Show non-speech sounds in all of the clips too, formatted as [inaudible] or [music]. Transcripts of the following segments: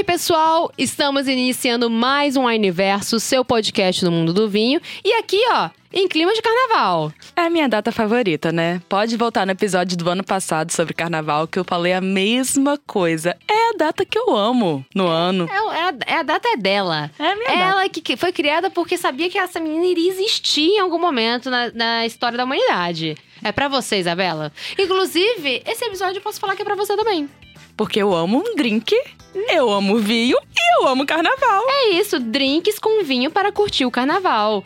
aí, pessoal? Estamos iniciando mais um Universo, seu podcast no mundo do vinho. E aqui, ó, em clima de carnaval. É a minha data favorita, né? Pode voltar no episódio do ano passado sobre carnaval, que eu falei a mesma coisa. É a data que eu amo no ano. É, é a, é a data é dela. É a minha Ela data. que, foi criada porque sabia que essa menina iria existir em algum momento na, na história da humanidade. É pra você, Isabela. Inclusive, esse episódio eu posso falar que é pra você também. Porque eu amo um drink, eu amo vinho e eu amo carnaval. É isso, drinks com vinho para curtir o carnaval.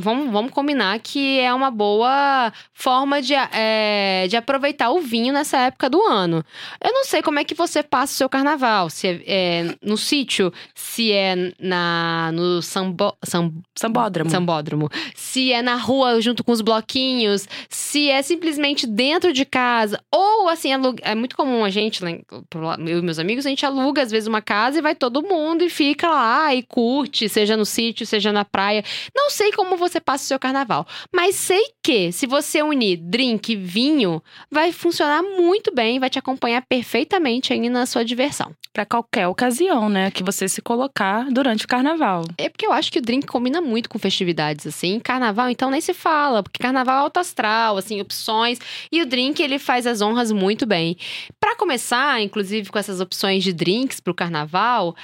Vamos, vamos combinar que é uma boa forma de, é, de aproveitar o vinho nessa época do ano. Eu não sei como é que você passa o seu carnaval. Se é, é no sítio, se é na, no sambo, sam, Sambódromo. sambódromo, se é na rua junto com os bloquinhos, se é simplesmente dentro de casa, ou assim, é muito comum a gente, eu e meus amigos, a gente aluga às vezes uma casa e vai todo mundo e fica lá e curte, seja no sítio, seja na praia. Não sei como você passa o seu carnaval, mas sei que se você unir drink e vinho, vai funcionar muito bem, vai te acompanhar perfeitamente aí na sua diversão. Pra qualquer ocasião, né? Que você se colocar durante o carnaval. É porque eu acho que o drink combina muito com festividades, assim. Carnaval, então, nem se fala, porque carnaval é alto astral, assim, opções. E o drink, ele faz as honras muito bem. Pra começar, inclusive, com essas opções de drinks pro carnaval,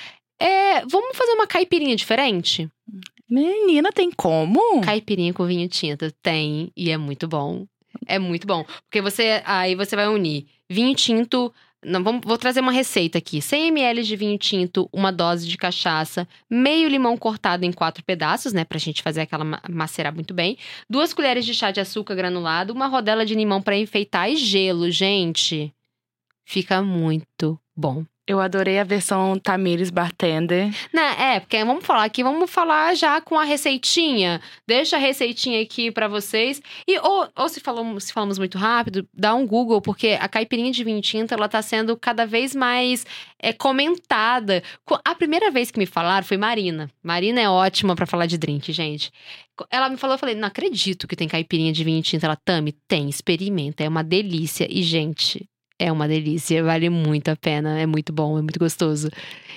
é, vamos fazer uma caipirinha diferente? Menina, tem como? Caipirinha com vinho tinto. Tem, e é muito bom. É muito bom. Porque você, aí você vai unir vinho tinto. Não, vamos, vou trazer uma receita aqui. 100 ml de vinho tinto, uma dose de cachaça, meio limão cortado em quatro pedaços, né? Pra gente fazer aquela ma- macerar muito bem. Duas colheres de chá de açúcar granulado, uma rodela de limão pra enfeitar e gelo, gente. Fica muito bom. Eu adorei a versão Tamires Bartender. Né, é, porque vamos falar aqui, vamos falar já com a receitinha. Deixa a receitinha aqui pra vocês. E ou, ou se, falamos, se falamos muito rápido, dá um Google, porque a caipirinha de vinho tinto, ela tá sendo cada vez mais é, comentada. Co- A primeira vez que me falaram foi Marina. Marina é ótima pra falar de drink, gente. Ela me falou, eu falei, não acredito que tem caipirinha de vinho tinto. Ela, Tami, tem, experimenta, é uma delícia. E, gente, é uma delícia, vale muito a pena, é muito bom, é muito gostoso.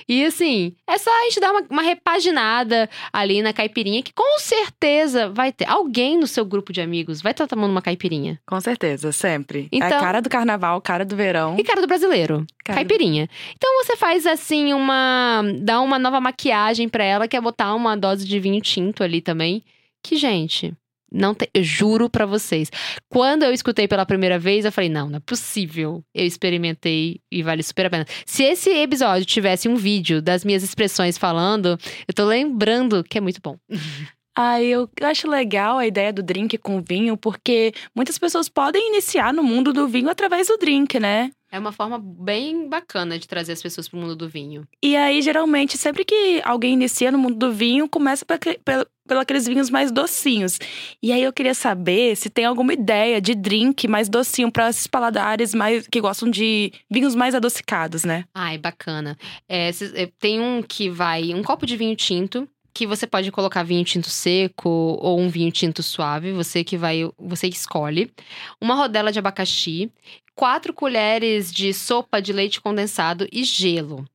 E assim, é só a gente dar uma, uma repaginada ali na caipirinha, que com certeza vai ter. Alguém no seu grupo de amigos vai estar tomando uma caipirinha. Com certeza, sempre. é Então- a cara do carnaval, cara do verão. E cara do brasileiro, Cara do- caipirinha. Então você faz assim uma. dá uma nova maquiagem pra ela, que é botar uma dose de vinho tinto ali também. Que, gente. Não tem, eu juro pra vocês. Quando eu escutei pela primeira vez, eu falei: não, não é possível. Eu experimentei e vale super a pena. Se esse episódio tivesse um vídeo das minhas expressões falando, eu tô lembrando que é muito bom. [laughs] Ah, eu acho legal a ideia do drink com vinho, porque muitas pessoas podem iniciar no mundo do vinho através do drink, né? É uma forma bem bacana de trazer as pessoas pro mundo do vinho. E aí, geralmente, sempre que alguém inicia no mundo do vinho, começa por aquele- pelo- pelo aqueles vinhos mais docinhos. E aí eu queria saber se tem alguma ideia de drink mais docinho para esses paladares mais que gostam de vinhos mais adocicados, né? Ai, bacana. É, é, tem um que vai. Um copo de vinho tinto. Que você pode colocar vinho tinto seco ou um vinho tinto suave, você que vai, você que escolhe. Uma rodela de abacaxi, quatro colheres de sopa de leite condensado e gelo.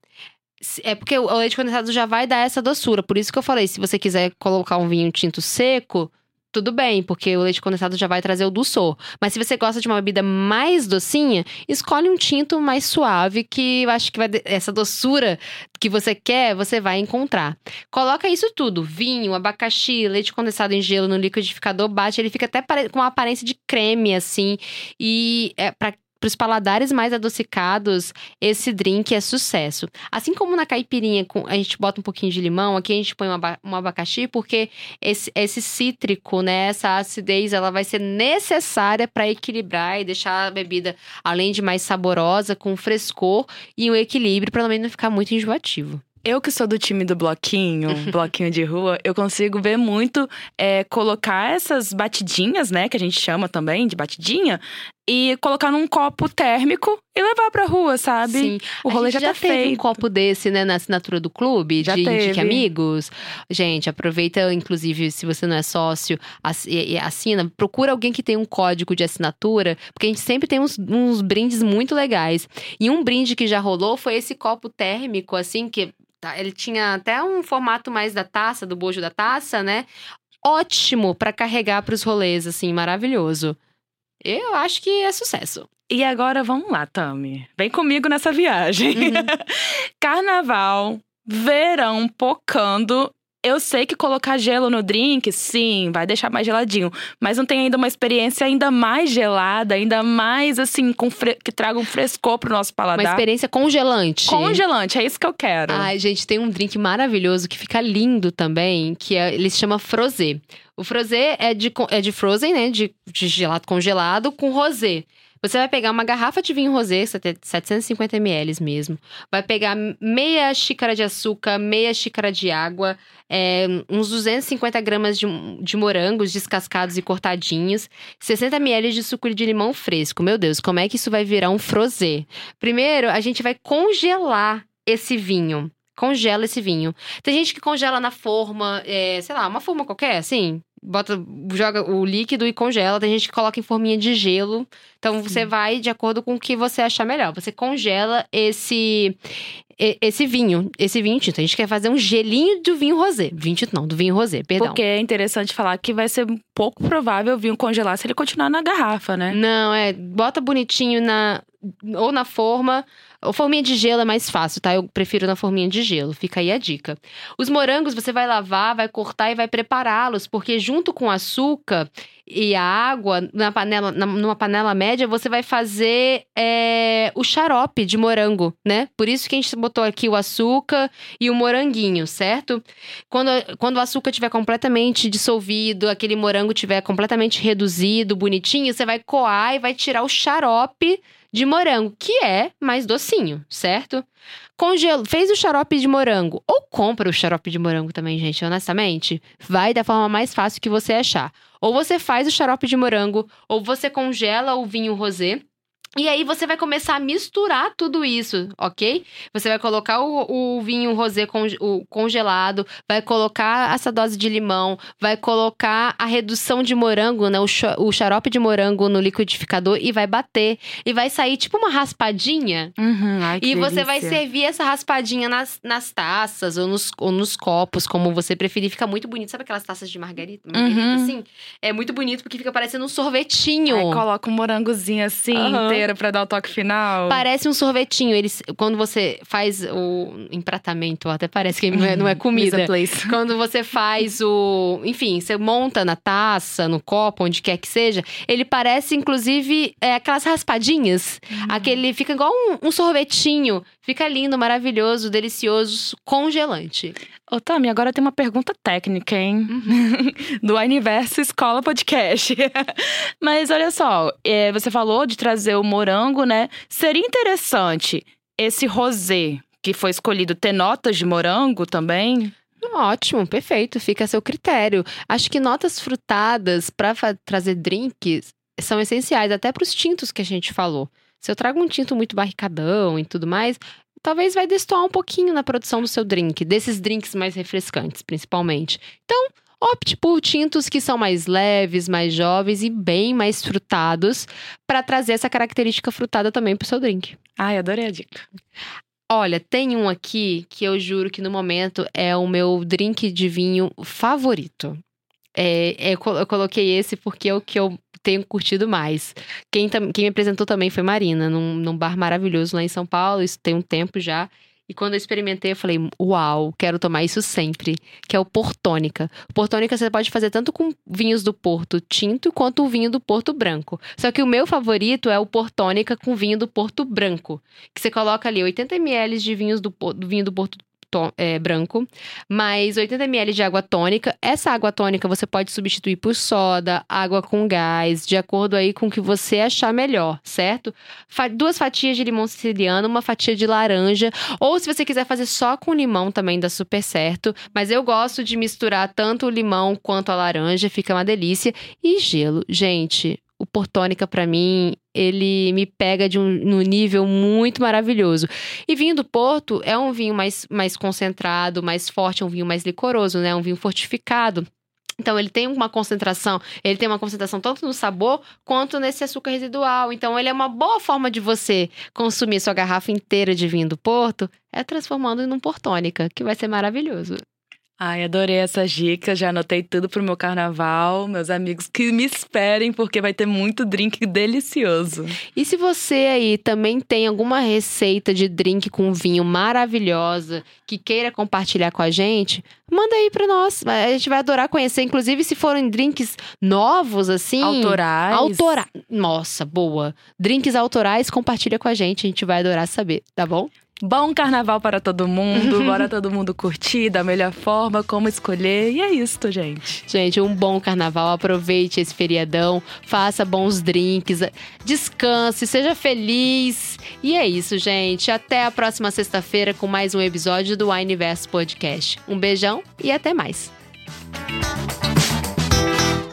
É porque o leite condensado já vai dar essa doçura, por isso que eu falei, se você quiser colocar um vinho tinto seco, tudo bem, porque o leite condensado já vai trazer o dulçor. Mas se você gosta de uma bebida mais docinha, escolhe um tinto mais suave, que eu acho que vai essa doçura que você quer, você vai encontrar. Coloca isso tudo: vinho, abacaxi, leite condensado em gelo no liquidificador, bate, ele fica até com uma aparência de creme, assim. E é para os paladares mais adocicados, esse drink é sucesso. Assim como na caipirinha, com- a gente bota um pouquinho de limão, aqui a gente põe um, um abacaxi, porque esse, esse cítrico, né, essa acidez, ela vai ser necessária para equilibrar e deixar a bebida, além de mais saborosa, com frescor e um equilíbrio, para também não ficar muito enjoativo. Eu que sou do time do bloquinho, [laughs] bloquinho de rua, eu consigo ver muito é, colocar essas batidinhas, né, que a gente chama também de batidinha, e colocar num copo térmico e levar pra rua, sabe? Sim. O rolê a gente já, já tá teve feito. um copo desse, né, na assinatura do clube, Já de Indique teve. Amigos. Gente, aproveita, inclusive, se você não é sócio ass- assina, procura alguém que tem um código de assinatura, porque a gente sempre tem uns, uns brindes muito legais. E um brinde que já rolou foi esse copo térmico, assim, que tá, ele tinha até um formato mais da taça, do bojo da taça, né? Ótimo pra carregar pros rolês, assim, maravilhoso. Eu acho que é sucesso. E agora vamos lá, Tami. Vem comigo nessa viagem. Uhum. [laughs] Carnaval, verão, pocando. Eu sei que colocar gelo no drink, sim, vai deixar mais geladinho. Mas não tem ainda uma experiência ainda mais gelada, ainda mais assim, fre- que traga um frescor pro nosso Uma paladar. experiência congelante. Congelante, é isso que eu quero. Ai, gente, tem um drink maravilhoso que fica lindo também, que é, ele se chama Frosé. O Frosé é de, é de frozen, né? De, de gelado congelado com rosé. Você vai pegar uma garrafa de vinho rosé, 750 ml mesmo. Vai pegar meia xícara de açúcar, meia xícara de água, é, uns 250 gramas de, de morangos descascados e cortadinhos, 60 ml de suco de limão fresco. Meu Deus, como é que isso vai virar um frosé? Primeiro, a gente vai congelar esse vinho. Congela esse vinho. Tem gente que congela na forma, é, sei lá, uma forma qualquer, assim. Bota, joga o líquido e congela. Tem gente que coloca em forminha de gelo. Então você vai de acordo com o que você achar melhor. Você congela esse esse vinho, esse vinho tinto. A gente quer fazer um gelinho do vinho rosé. Vinho tinto não, do vinho rosé, perdão. Porque é interessante falar que vai ser pouco provável o vinho congelar se ele continuar na garrafa, né? Não, é, bota bonitinho na ou na forma, ou forminha de gelo é mais fácil, tá? Eu prefiro na forminha de gelo. Fica aí a dica. Os morangos você vai lavar, vai cortar e vai prepará-los, porque junto com o açúcar e a água na panela, na- numa panela média, você vai fazer é, o xarope de morango, né? Por isso que a gente botou aqui o açúcar e o moranguinho, certo? Quando, quando o açúcar estiver completamente dissolvido, aquele morango estiver completamente reduzido, bonitinho, você vai coar e vai tirar o xarope de morango, que é mais docinho, certo? Congelo, fez o xarope de morango, ou compra o xarope de morango também, gente, honestamente, vai da forma mais fácil que você achar. Ou você faz o xarope de morango, ou você congela o vinho rosé. E aí você vai começar a misturar tudo isso, ok? Você vai colocar o, o vinho rosé conge- o congelado, vai colocar essa dose de limão, vai colocar a redução de morango, né? O, o xarope de morango no liquidificador e vai bater. E vai sair tipo uma raspadinha. Uhum, ai, E você vai delícia. servir essa raspadinha nas, nas taças ou nos, ou nos copos, como você preferir. Fica muito bonito. Sabe aquelas taças de margarita? margarita Uhum. assim? É muito bonito porque fica parecendo um sorvetinho. Aí coloca um morangozinho assim, Aham. Inteiro pra dar o toque final. Parece um sorvetinho. Eles, quando você faz o empratamento, até parece que não é, não é [laughs] comida. [laughs] Quando você faz o. Enfim, você monta na taça, no copo, onde quer que seja, ele parece, inclusive, é, aquelas raspadinhas. Aquele fica igual um, um sorvetinho. Fica lindo, maravilhoso, delicioso, congelante. Ô, Tami, agora tem uma pergunta técnica, hein? [laughs] Do Universo Escola Podcast. [laughs] Mas olha só, é, você falou de trazer o morango, né? Seria interessante esse rosé que foi escolhido ter notas de morango também? Ótimo, perfeito, fica a seu critério. Acho que notas frutadas para trazer drinks são essenciais, até para os tintos que a gente falou. Se eu trago um tinto muito barricadão e tudo mais, talvez vai destoar um pouquinho na produção do seu drink, desses drinks mais refrescantes, principalmente. Então, opte por tintos que são mais leves, mais jovens e bem mais frutados, para trazer essa característica frutada também para o seu drink. Ai, adorei a dica. Olha, tem um aqui que eu juro que no momento é o meu drink de vinho favorito. É, é, eu co- eu coloquei esse porque é o que eu tenho curtido mais. Quem, quem me apresentou também foi Marina, num, num bar maravilhoso lá em São Paulo. Isso tem um tempo já. E quando eu experimentei, eu falei, uau, quero tomar isso sempre. Que é o Portônica. Portônica você pode fazer tanto com vinhos do Porto tinto quanto o vinho do Porto branco. Só que o meu favorito é o Portônica com vinho do Porto branco. Que você coloca ali 80 ml de vinhos do, do vinho do Porto to- é, branco, mais 80 ml de água tônica. Essa água tônica você pode substituir por soda, água com gás, de acordo aí com o que você achar melhor, certo? Fa- duas fatias de limão siciliano, uma fatia de laranja, ou se você quiser fazer só com limão também dá super certo, mas eu gosto de misturar tanto o limão quanto a laranja, fica uma delícia. E gelo, gente, o Portônica, para mim, ele me pega de um no nível muito maravilhoso. E vinho do Porto é um vinho mais, mais concentrado, mais forte, é um vinho mais licoroso, né? Um vinho fortificado. Então, ele tem uma concentração, ele tem uma concentração tanto no sabor quanto nesse açúcar residual. Então, ele é uma boa forma de você consumir sua garrafa inteira de vinho do Porto, é transformando em um portônica, que vai ser maravilhoso. Ai, adorei essas dicas, já anotei tudo pro meu carnaval. Meus amigos que me esperem, porque vai ter muito drink delicioso. E se você aí também tem alguma receita de drink com vinho maravilhosa que queira compartilhar com a gente, manda aí pra nós. A gente vai adorar conhecer, inclusive se forem drinks novos, assim. Autorais. Autora... Nossa, boa. Drinks autorais, compartilha com a gente, a gente vai adorar saber, tá bom? Bom carnaval para todo mundo, [laughs] bora todo mundo curtir da melhor forma, como escolher. E é isso, gente. Gente, um bom carnaval, aproveite esse feriadão, faça bons drinks, descanse, seja feliz. E é isso, gente. Até a próxima sexta-feira com mais um episódio do Wineverse Podcast. Um beijão e até mais.